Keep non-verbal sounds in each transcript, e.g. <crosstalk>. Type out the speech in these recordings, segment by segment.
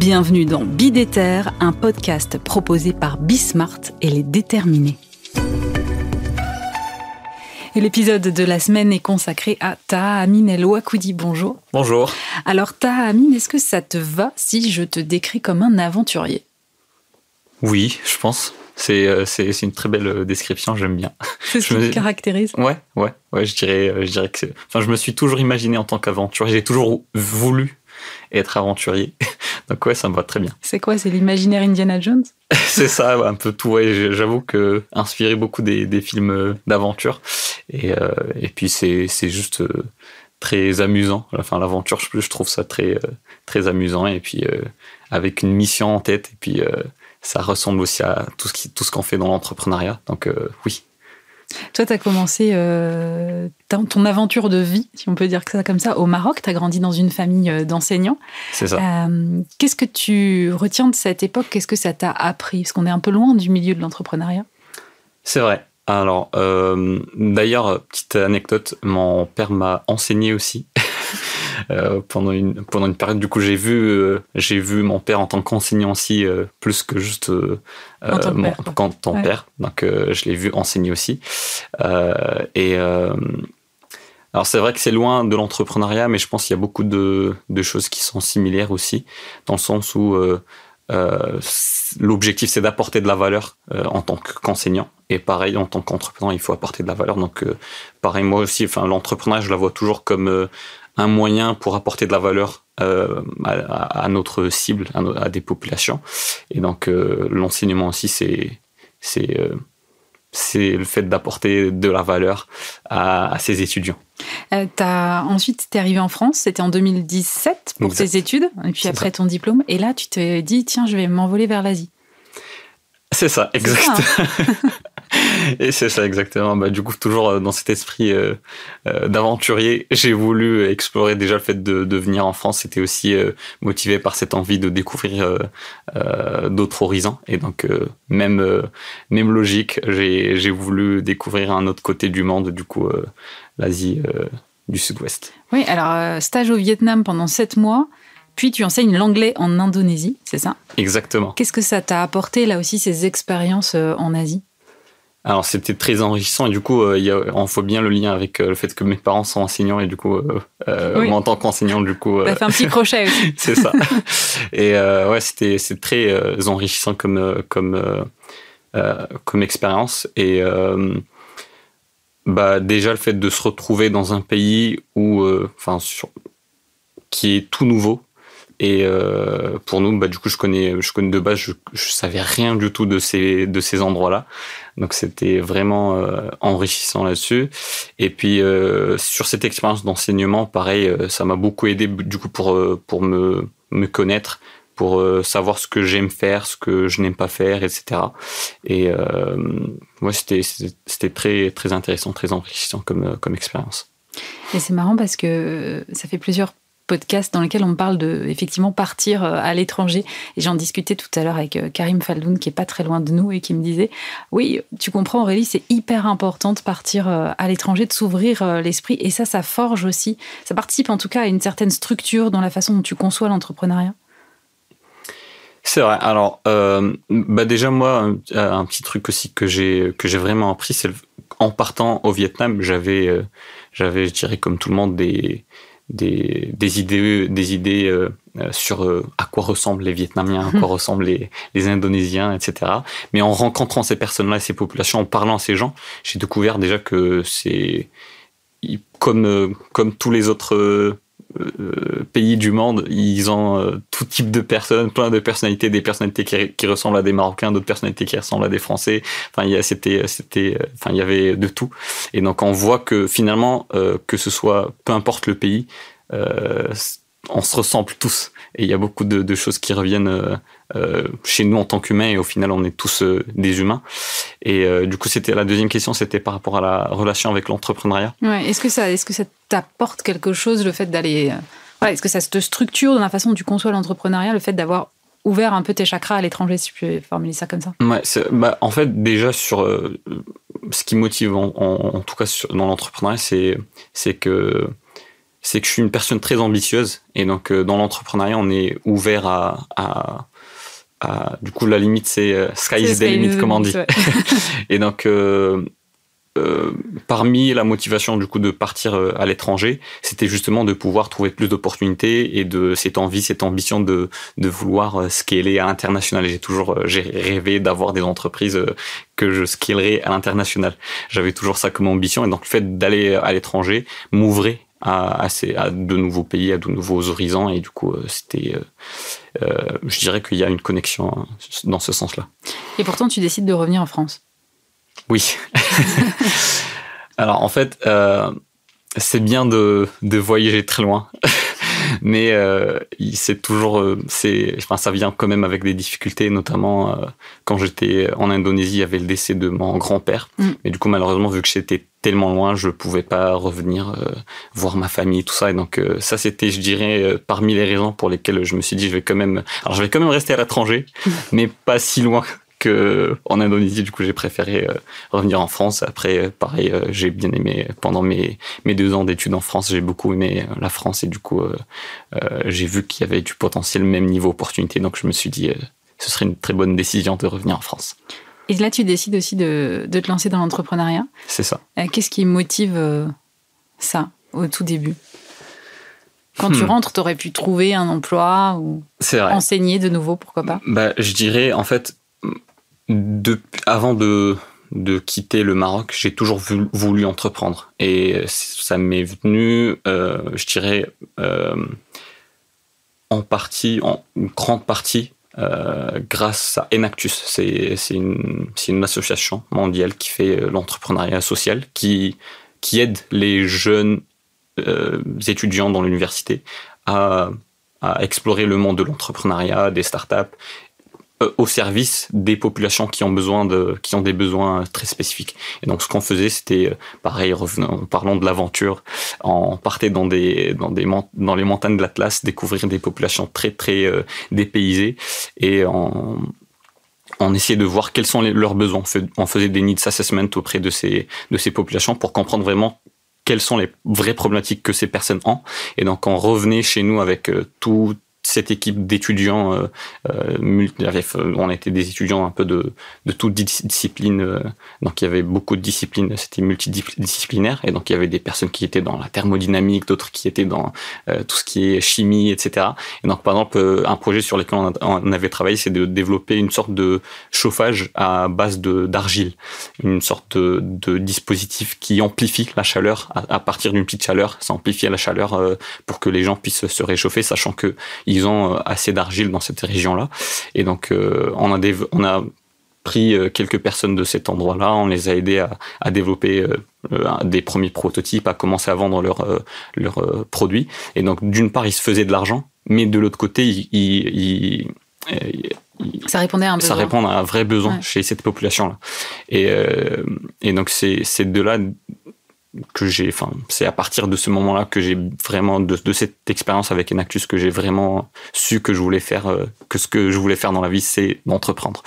Bienvenue dans Bidéter, un podcast proposé par Bismart et les déterminés. Et l'épisode de la semaine est consacré à Taha Amin El Wakoudi. Bonjour. Bonjour. Alors Taha Amin, est-ce que ça te va si je te décris comme un aventurier? Oui, je pense. C'est euh, une très belle euh, description, j'aime bien. C'est ce qui te caractérise? Ouais, ouais, ouais, je dirais, euh, je dirais que Enfin, je me suis toujours imaginé en tant qu'aventurier. J'ai toujours voulu être aventurier. <laughs> Donc ouais, ça me va très bien. C'est quoi C'est l'imaginaire Indiana Jones? <laughs> C'est ça, un peu tout. Ouais, J'avoue que inspiré beaucoup des, des films euh, d'aventure. Et, euh, et puis c'est juste euh, très amusant. Enfin, l'aventure, je, je trouve ça très, très amusant. Et puis avec une mission en tête. Et puis ça ressemble aussi à tout ce qu'on tout ce qu'on fait dans l'entrepreneuriat. Donc oui, toi, tu as commencé euh, ton aventure de vie, si on peut dire ça comme ça, au Maroc. Tu as grandi dans une famille euh, d'enseignants. C'est ça. Euh, qu'est-ce que tu retiens de cette époque? Qu'est-ce que ça t'a appris? Parce qu'on est un peu loin du milieu de l'entrepreneuriat. C'est vrai. Alors, d'ailleurs, petite anecdote, mon père m'a enseigné aussi. <laughs> Euh, pendant une pendant une période. Du coup, j'ai vu euh, j'ai vu mon père en tant qu'enseignant aussi euh, plus que juste en tant mon, père, père. Donc, je l'ai vu enseigner aussi. et alors c'est vrai que c'est loin de l'entrepreneuriat, mais je pense qu'il y a beaucoup de, de, choses qui sont similaires aussi, dans le sens où euh, l'objectif c'est d'apporter de la valeur en tant qu'enseignant et pareil en tant qu'entrepreneur il faut apporter de la valeur donc pareil moi aussi enfin l'entrepreneuriat je la vois toujours comme un moyen pour apporter de la valeur euh, à, notre cible, à, des populations. Et donc euh, l'enseignement aussi, c'est c'est euh, c'est le fait d'apporter de la valeur à, à ses étudiants. as, ensuite, tu es arrivé en France, c'était en 2017 pour tes études, et puis après ton diplôme. Et là, tu te dis, tiens, je vais m'envoler vers l'Asie. C'est ça, exact. <laughs> <laughs> Et c'est ça exactement. Bah, du coup, toujours euh, dans cet esprit euh, euh, d'aventurier, j'ai voulu explorer déjà le fait de, de venir en France. C'était aussi motivé par cette envie de découvrir d'autres horizons. Et donc, même même logique, j'ai voulu découvrir un autre côté du monde. Du coup, l'Asie du Sud-Ouest. Oui, alors stage au Vietnam pendant sept mois. Puis tu enseignes l'anglais en Indonésie, c'est ça? Exactement. Qu'est-ce que ça t'a apporté là aussi ces expériences en Asie? Alors c'était très enrichissant et du coup euh, il y a, on faut bien le lien avec euh, le fait que mes parents sont enseignants et du coup euh, moi en tant qu'enseignant du coup t'as fait un petit <laughs> crochet aussi. C'est ça. Et ouais c'était c'est très enrichissant comme comme comme expérience. Et bah déjà le fait de se retrouver dans un pays où enfin qui est tout nouveau et euh, pour nous, bah, du coup, je connais, je connais de base, je, je savais rien du tout de ces de ces endroits-là. Donc c'était vraiment euh, enrichissant là-dessus. Et puis euh, sur cette expérience d'enseignement, pareil, euh, ça m'a beaucoup aidé du coup pour pour me me connaître, pour savoir ce que j'aime faire, ce que je n'aime pas faire, etc. Et moi, c'était c'était très très intéressant, très enrichissant comme comme expérience. Et c'est marrant parce que ça fait plusieurs podcast dans lequel on parle de effectivement partir euh, à l'étranger. Et j'en discutais tout à l'heure avec euh, Karim Faldoun, qui est pas très loin de nous et qui me disait Oui, tu comprends, Aurélie, c'est hyper important de partir euh, à l'étranger, de s'ouvrir l'esprit. Et ça, ça forge aussi, ça participe en tout cas à une certaine structure dans la façon dont tu conçois l'entrepreneuriat. C'est vrai. Alors, bah déjà moi, un, petit truc aussi que j'ai que j'ai vraiment appris, c'est en partant au Vietnam, j'avais j'avais, je dirais comme tout le monde, des des, des idées, des idées euh, euh, sur euh, à quoi ressemblent les Vietnamiens, à quoi <laughs> ressemblent les, les Indonésiens, etc. Mais en rencontrant ces personnes-là et ces populations, en parlant à ces gens, j'ai découvert déjà que c'est comme comme tous les autres pays du monde, ils ont tout type de personnes, plein de personnalités, des personnalités qui, ressemblent à des Marocains, d'autres personnalités qui ressemblent à des Français. Enfin, il y c'était, c'était, enfin, il y avait de tout. Et donc, on voit que finalement, que ce soit, peu importe le pays, on se ressemble tous. Et il y a beaucoup de, choses qui reviennent euh, euh, chez nous en tant qu'humains. Et au final, on est tous euh, des humains. Et du coup, c'était la deuxième question, c'était par rapport à la relation avec l'entrepreneuriat. Ouais, est-ce que ça, est-ce que ça t'apporte quelque chose le fait d'aller, est-ce que ça te structure dans la façon dont tu conçois l'entrepreneuriat, le fait d'avoir ouvert un peu tes chakras à l'étranger, si tu peux formuler ça comme ça? Ouais, bah, En fait, déjà, sur ce qui motive, en, tout cas dans l'entrepreneuriat, c'est, c'est que c'est que je suis une personne très ambitieuse et donc euh, dans l'entrepreneuriat on est ouvert à, à, à, du coup la limite c'est euh, sky is the limit comme on dit <laughs> et donc euh, euh, parmi la motivation du coup de partir euh, à l'étranger, c'était justement de pouvoir trouver plus d'opportunités et de cette envie, cette ambition de, de vouloir scaler à l'international. J'ai toujours j'ai rêvé d'avoir des entreprises que je scalerais à l'international. J'avais toujours ça comme ambition et donc le fait d'aller à l'étranger m'ouvrait à, à, ces, à, de nouveaux pays, à de nouveaux horizons. Et du coup, euh, c'était, euh, euh, je dirais qu'il y a une connexion hein, dans ce sens-là. Et pourtant, tu décides de revenir en France? Oui. <laughs> Alors, en fait, c'est bien de, de voyager très loin. Mais euh, c'est toujours, euh, c'est, enfin, ça vient quand même avec des difficultés, notamment euh, quand j'étais en Indonésie, il y avait le décès de mon grand-père. Mm. Mais du coup, malheureusement, vu que j'étais tellement loin, je pouvais pas revenir voir ma famille, tout ça. Et donc, ça, c'était, je dirais, parmi les raisons pour lesquelles je me suis dit, je vais quand même, alors, je vais quand même rester à l'étranger, <laughs> mais pas si loin que en Indonésie. Du coup, j'ai préféré euh, revenir en France. Après, euh, pareil, euh, j'ai bien aimé pendant mes mes deux ans d'études en France, j'ai beaucoup aimé la France et du coup, j'ai vu qu'il y avait du potentiel même niveau opportunité. Donc, je me suis dit, ce serait une très bonne décision de revenir en France. Et là, tu décides aussi de, de te lancer dans l'entrepreneuriat. C'est ça. Qu'est-ce qui motive ça au tout début? Quand tu hmm. rentres, tu aurais pu trouver un emploi ou enseigner de nouveau, pourquoi pas? Bah, Je dirais, en fait, avant de, quitter le Maroc, j'ai toujours voulu entreprendre. Et ça m'est venu, euh, je dirais, euh, en partie, en grande partie, euh, grâce à Enactus. C'est une, association mondiale qui fait l'entrepreneuriat social, qui, aide les jeunes étudiants dans l'université à, explorer le monde de l'entrepreneuriat, des startups au service des populations qui ont besoin de, qui ont des besoins très spécifiques. Et donc, ce qu'on faisait, c'était euh, pareil, revenant, parlant de l'aventure, on partait dans des, dans des, dans les montagnes de l'Atlas, découvrir des populations très, très euh, dépaysées et on, on essayait de voir quels sont leurs besoins. On faisait des needs assessment auprès de ces, de ces populations pour comprendre vraiment quelles sont les vraies problématiques que ces personnes ont. Et donc, on revenait chez nous avec tout, cette équipe d'étudiants, euh, euh, on était des étudiants un peu de, de toutes disciplines, euh, donc il y avait beaucoup de disciplines, c'était multidisciplinaire, et donc il y avait des personnes qui étaient dans la thermodynamique, d'autres qui étaient dans tout ce qui est chimie, etc. Et donc par exemple, un projet sur lequel on, avait travaillé, c'est de développer une sorte de chauffage à base d'argile, une sorte de, dispositif qui amplifie la chaleur à, partir d'une petite chaleur, ça amplifie la chaleur pour que les gens puissent se réchauffer, sachant que ils ont euh, assez d'argile dans cette région-là. Et donc, euh, on a, on a pris euh, quelques personnes de cet endroit-là, on les a aidés à, développer des premiers prototypes, à commencer à vendre leurs leurs produits. Et donc, d'une part, ils se faisaient de l'argent, mais de l'autre côté, ils, ça répondait à un besoin. Ça répond à un vrai besoin chez cette population-là. Et, et donc, c'est de là que j'ai, enfin, c'est à partir de ce moment-là que j'ai vraiment, de, cette expérience avec Enactus, que j'ai vraiment su que je voulais faire, euh, que ce que je voulais faire dans la vie, c'est d'entreprendre.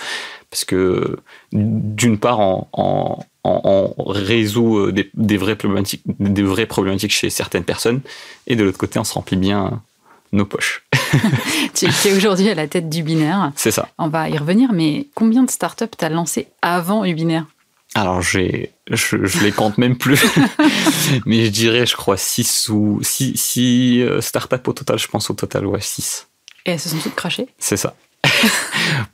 Parce que, d'une part, on, résout euh, des, vraies problématiques, des vraies problématiques chez certaines personnes, et de l'autre côté, on se remplit bien nos poches. <laughs> tu es aujourd'hui à la tête d'Ubinaire. C'est ça. On va y revenir, mais combien de startups t'as lancé avant Ubinaire alors j'ai, je, je les compte même plus, <laughs> mais je dirais, je crois 6 ou 6, 6 euh, startups au total, je pense au total, ouais, 6. Et elles se sont toutes crachées? C'est ça. <laughs>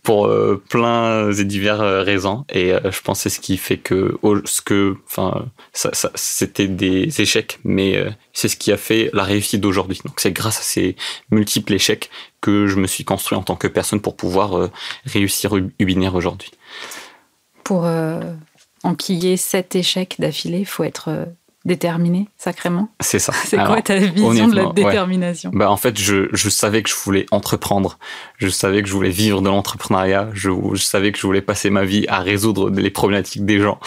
pour euh, plein et divers euh, raisons. Et je pense que c'est ce qui fait que, ce que, enfin, ça, ça c'était des échecs, mais c'est ce qui a fait la réussite d'aujourd'hui. Donc c'est grâce à ces multiples échecs que je me suis construit en tant que personne pour pouvoir réussir Ubinaire aujourd'hui. Pour enquiller sept échecs d'affilée, il faut être déterminé sacrément? C'est ça. <laughs> C'est quoi ta vision de la détermination? Bah, En fait, je, je, savais que je voulais entreprendre. Je savais que je voulais vivre de l'entrepreneuriat. Je, je, savais que je voulais passer ma vie à résoudre les problématiques des gens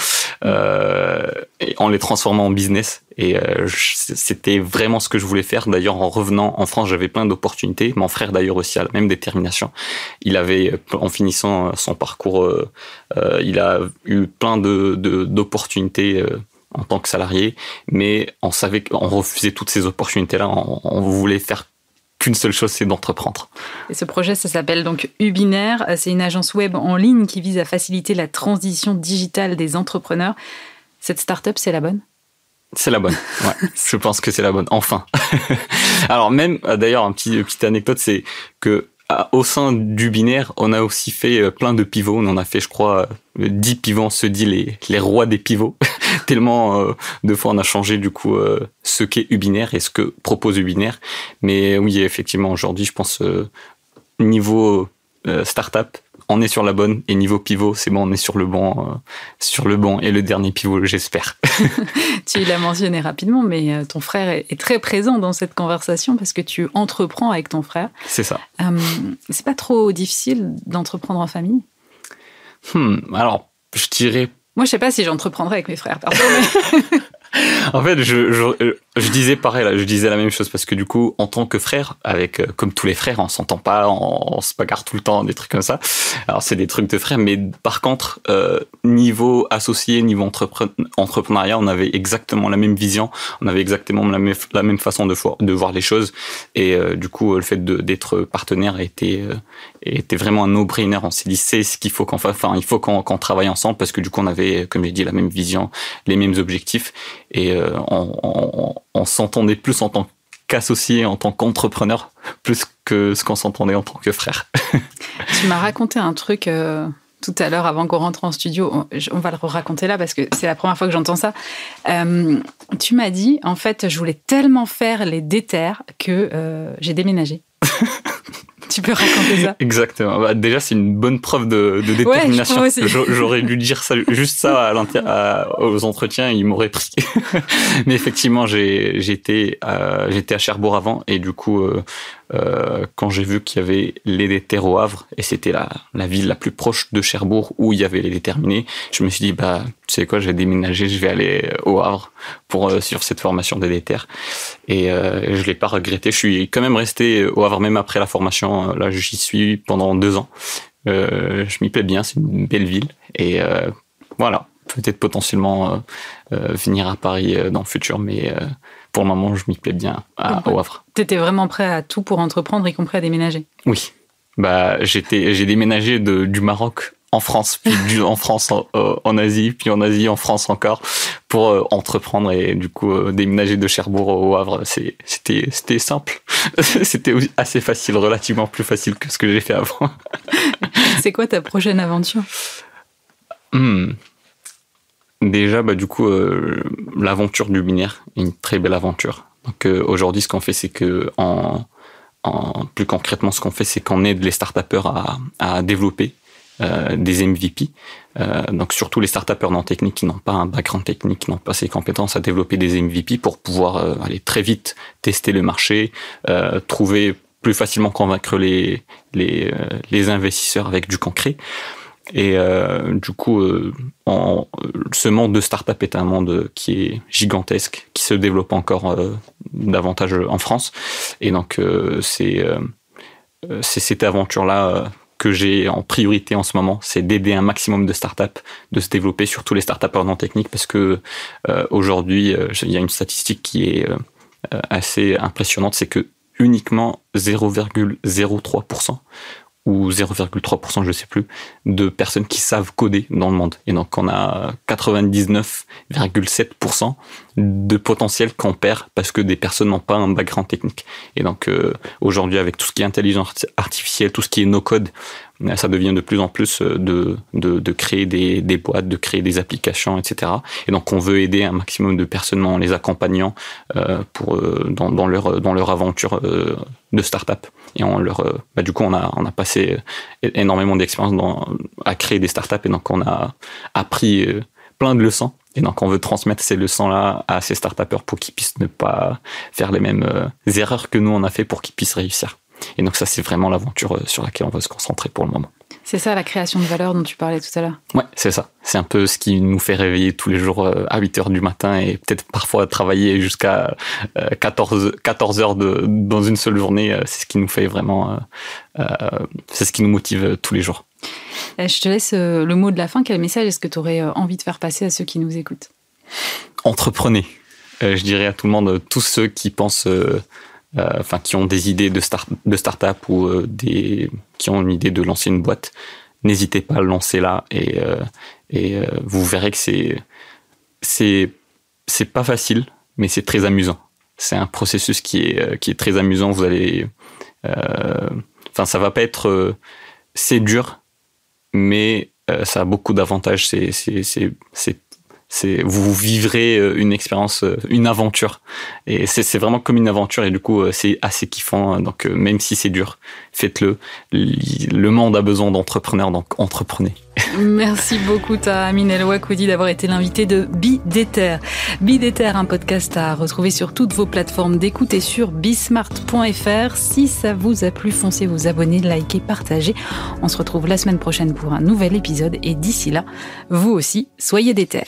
euh, et en les transformant en business. Et euh, c'était vraiment ce que je voulais faire. D'ailleurs, en revenant en France, j'avais plein d'opportunités. Mon frère, d'ailleurs, aussi a la même détermination. Il avait, en finissant son parcours, euh, euh il a eu plein de d'opportunités en tant que salarié, mais on savait qu'on refusait toutes ces opportunités-là. On, voulait faire qu'une seule chose, c'est d'entreprendre. Et ce projet, ça s'appelle donc Ubinaire. C'est une agence web en ligne qui vise à faciliter la transition digitale des entrepreneurs. Cette start-up, c'est la bonne? C'est la bonne. <laughs> Ouais, je pense que c'est la bonne. Enfin. <laughs> Alors même, d'ailleurs, un petit petite anecdote, c'est que au sein du binaire, on a aussi fait euh, plein de pivots. On en a fait, je crois, 10 euh, pivots. On se dit les, les rois des pivots. <laughs> Tellement euh, de fois on a changé du coup ce qu'est Ubinaire et ce que propose Ubinaire. Mais oui, effectivement, aujourd'hui, je pense niveau startup, on est sur la bonne et niveau pivot, c'est bon, on est sur le bon, euh, sur le bon et le dernier pivot, j'espère. <laughs> tu l'as mentionné rapidement, mais euh, ton frère est, très présent dans cette conversation parce que tu entreprends avec ton frère. C'est ça. Euh, c'est pas trop difficile d'entreprendre en famille? Hmm, Alors, je dirais. Moi, je sais pas si j'entreprendrais avec mes frères, pardon. <laughs> <laughs> en fait, je, je, je, disais pareil, là, je disais la même chose parce que du coup, en tant que frère, avec euh, comme tous les frères, on s'entend pas, on, se bagarre tout le temps, des trucs comme ça. Alors c'est des trucs de frères, mais par contre, euh, niveau associé, niveau entrepreneuriat, on avait exactement la même vision, on avait exactement la même, façon de, voir les choses, et euh, du coup, le fait d'être partenaire était était vraiment un no-brainer. On s'est dit c'est ce qu'il faut qu'on fasse, enfin il faut qu'on travaille ensemble parce que du coup on avait, comme j'ai dit, la même vision, les mêmes objectifs et euh, on, s'entendait plus en tant qu'associé, en tant qu'entrepreneur, plus que ce qu'on s'entendait en tant que frère. <laughs> tu m'as raconté un truc euh, tout à l'heure avant qu'on rentre en studio. On, va le raconter là parce que c'est la première fois que j'entends ça. Euh, tu m'as dit, en fait, je voulais tellement faire les déterres que j'ai déménagé. <laughs> Tu peux raconter ça <laughs> Exactement. Bah, déjà, c'est une bonne preuve de, de détermination. J'aurais dû dire ça, juste ça à aux entretiens, il m'aurait pris. <laughs> Mais effectivement, j'étais euh, j'étais à Cherbourg avant et du coup, euh, euh, quand j'ai vu qu'il y avait les déterres au Havre et c'était la, ville la plus proche de Cherbourg où il y avait les déterminés, je me suis dit bah tu sais quoi, je vais déménager, je vais aller au Havre pour euh, suivre cette formation des déterres et euh, je l'ai pas regretté. Je suis quand même resté au Havre même après la formation. Là, j'y suis pendant deux ans. Euh, je m'y plais bien, c'est une belle ville et euh, voilà, peut-être potentiellement venir à Paris dans le futur, mais pour le moment, je m'y plais bien à, au Havre. Tu étais vraiment prêt à tout pour entreprendre, y compris à déménager Oui. Bah, j'étais, j'ai déménagé de, du Maroc en France, puis en France euh, en, Asie, puis en Asie en France encore pour euh, entreprendre et du coup euh, déménager de Cherbourg au Havre, c'était c'était simple, <laughs> c'était assez facile, relativement plus facile que ce que j'ai fait avant. C'est quoi ta prochaine aventure? Hmm. Déjà, bah, du coup, euh, l'aventure du binaire, une très belle aventure. Donc euh, aujourd'hui, ce qu'on fait, c'est que en, plus concrètement, ce qu'on fait, c'est qu'on aide les start-upers à, à développer euh, des MVP. Donc surtout les start-upers non techniques qui n'ont pas un background technique, qui n'ont pas ces compétences à développer des MVP pour pouvoir aller très vite tester le marché, trouver plus facilement convaincre les, les investisseurs avec du concret. Et euh, du coup, euh, en, ce monde de start-up est un monde qui est gigantesque, qui se développe encore euh, davantage en France. Et donc, c'est cette aventure-là que j'ai en priorité en ce moment, c'est d'aider un maximum de startups de se développer, surtout les startups non techniques, parce que aujourd'hui, il y a une statistique qui est assez impressionnante, c'est que uniquement 0,03% ou 0,3%, je sais plus, de personnes qui savent coder dans le monde. Et donc on a 99,7% de potentiel qu'on perd parce que des personnes n'ont pas un background technique. Et donc euh, aujourd'hui avec tout ce qui est intelligence artificielle, tout ce qui est no code, ça devient de plus en plus de, de, de créer des, des, boîtes, de créer des applications, etc. Et donc on veut aider un maximum de personnes en les accompagnant pour dans, dans, leur dans leur aventure de start-up. Et on leur, bah, du coup, on a on a passé énormément d'expérience à créer des start-up et donc on a appris plein de leçons. Et donc, on veut transmettre ces leçons-là à ces start pour qu'ils puissent ne pas faire les mêmes euh, erreurs que nous, on a fait pour qu'ils puissent réussir. Et donc, ça, c'est vraiment l'aventure euh, sur laquelle on va se concentrer pour le moment. C'est ça la création de valeur dont tu parlais tout à l'heure Ouais, c'est ça. C'est un peu ce qui nous fait réveiller tous les jours euh, à 8 heures du matin et peut-être parfois travailler jusqu'à 14, 14 heures de, dans une seule journée. C'est ce qui nous fait vraiment. c'est ce qui nous motive tous les jours. Euh, je te laisse euh, le mot de la fin. Quel message est-ce que tu aurais euh, envie de faire passer à ceux qui nous écoutent? Entreprenez. je dirais à tout le monde, tous ceux qui pensent, enfin, qui ont des idées de, start, de start-up ou des, qui ont une idée de lancer une boîte, n'hésitez pas à lancer là et, et vous verrez que c'est, c'est, c'est pas facile, mais c'est très amusant. C'est un processus qui est, qui est très amusant. Vous allez, enfin, ça va pas être, c'est dur, mais euh, ça a beaucoup d'avantages. C'est, c'est, vous vivrez euh, une expérience, euh, une aventure. Et c'est, c'est vraiment comme une aventure et du coup, c'est assez kiffant. Donc, même si c'est dur, faites-le. Le monde a besoin d'entrepreneurs, donc entreprenez. Merci beaucoup, Tahamine El Wakoudi, d'avoir été l'invité de Bidéter. Bidéter, un podcast à retrouver sur toutes vos plateformes d'écoute et sur bismart.fr. Si ça vous a plu, foncez vous abonner, likez, partagez. On se retrouve la semaine prochaine pour un nouvel épisode et d'ici là, vous aussi, soyez déter.